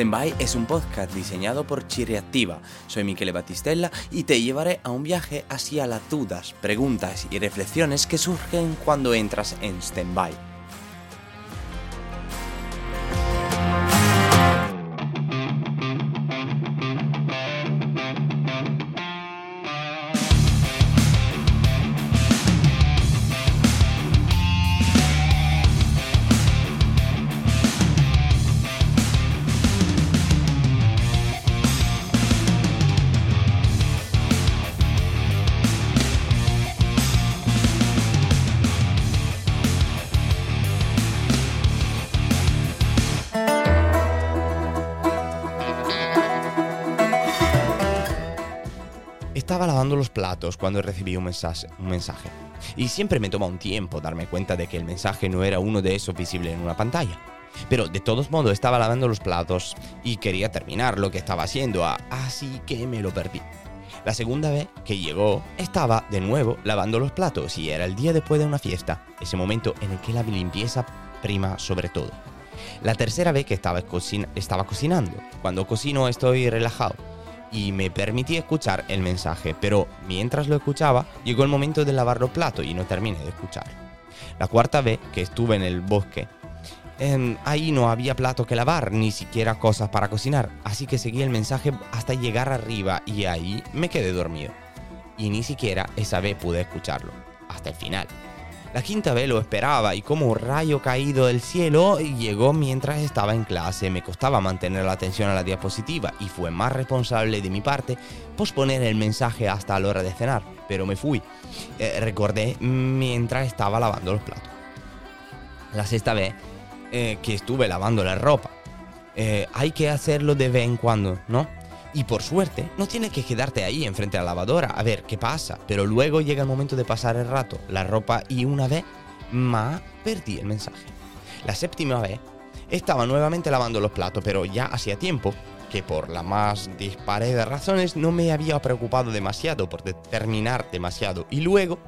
Standby es un podcast diseñado por Chiriactiva. Soy Michele Batistella y te llevaré a un viaje hacia las dudas, preguntas y reflexiones que surgen cuando entras en Standby. Estaba lavando los platos cuando recibí un mensaje. Y siempre me toma un tiempo darme cuenta de que el mensaje no era uno de esos visibles en una pantalla. Pero de todos modos estaba lavando los platos y quería terminar lo que estaba haciendo, así que me lo perdí. La segunda vez que llegó, estaba de nuevo lavando los platos y era el día después de una fiesta, ese momento en el que la limpieza prima sobre todo. La tercera vez que estaba, estaba cocinando. Cuando cocino estoy relajado y me permití escuchar el mensaje, pero mientras lo escuchaba, llegó el momento de lavar los platos y no terminé de escuchar. La cuarta vez que estuve en el bosque, em, ahí no había plato que lavar, ni siquiera cosas para cocinar, así que seguí el mensaje hasta llegar arriba y ahí me quedé dormido. Y ni siquiera esa vez pude escucharlo, hasta el final. La quinta vez lo esperaba y como un rayo caído del cielo llegó mientras estaba en clase. Me costaba mantener la atención a la diapositiva y fue más responsable de mi parte posponer el mensaje hasta la hora de cenar. Pero me fui. Eh, recordé mientras estaba lavando los platos. La sexta vez eh, que estuve lavando la ropa. Eh, hay que hacerlo de vez en cuando, ¿no? Y por suerte, no tienes que quedarte ahí enfrente a la lavadora a ver qué pasa, pero luego llega el momento de pasar el rato, la ropa y una vez más perdí el mensaje. La séptima vez estaba nuevamente lavando los platos, pero ya hacía tiempo que por las más dispares razones no me había preocupado demasiado por determinar demasiado. Y luego,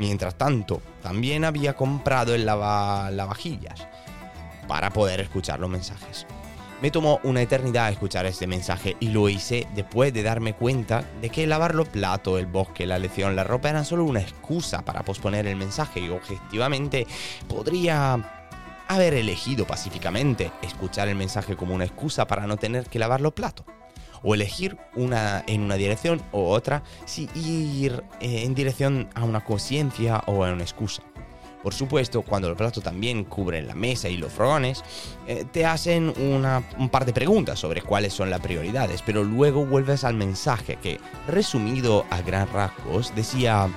mientras tanto, también había comprado el lava- lavavajillas para poder escuchar los mensajes. Me tomó una eternidad escuchar este mensaje y lo hice después de darme cuenta de que lavar los platos, el bosque, la lección, la ropa eran solo una excusa para posponer el mensaje y objetivamente podría haber elegido pacíficamente escuchar el mensaje como una excusa para no tener que lavar los platos. O elegir una en una dirección o otra si ir eh, en dirección a una conciencia o a una excusa. Por supuesto, cuando los platos también cubren la mesa y los frogones, eh, te hacen una- un par de preguntas sobre cuáles son las prioridades, pero luego vuelves al mensaje que, resumido a gran rasgos, decía...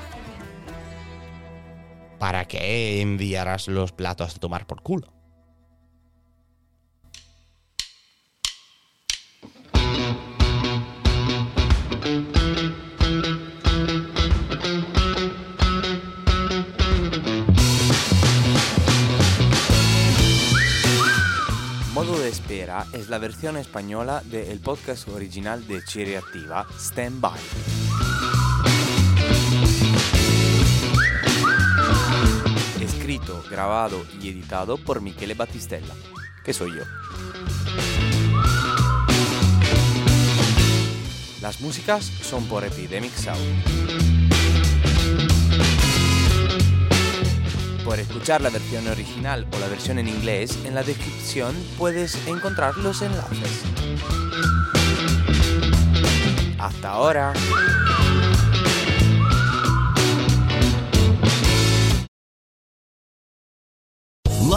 ¿Para qué enviarás los platos a tomar por culo? La versión española del podcast original de Cherry Activa, Stand By. Escrito, grabado y editado por Michele Battistella, que soy yo. Las músicas son por Epidemic Sound. La versión original o la versión en inglés, en la descripción puedes encontrar los enlaces. Hasta ahora.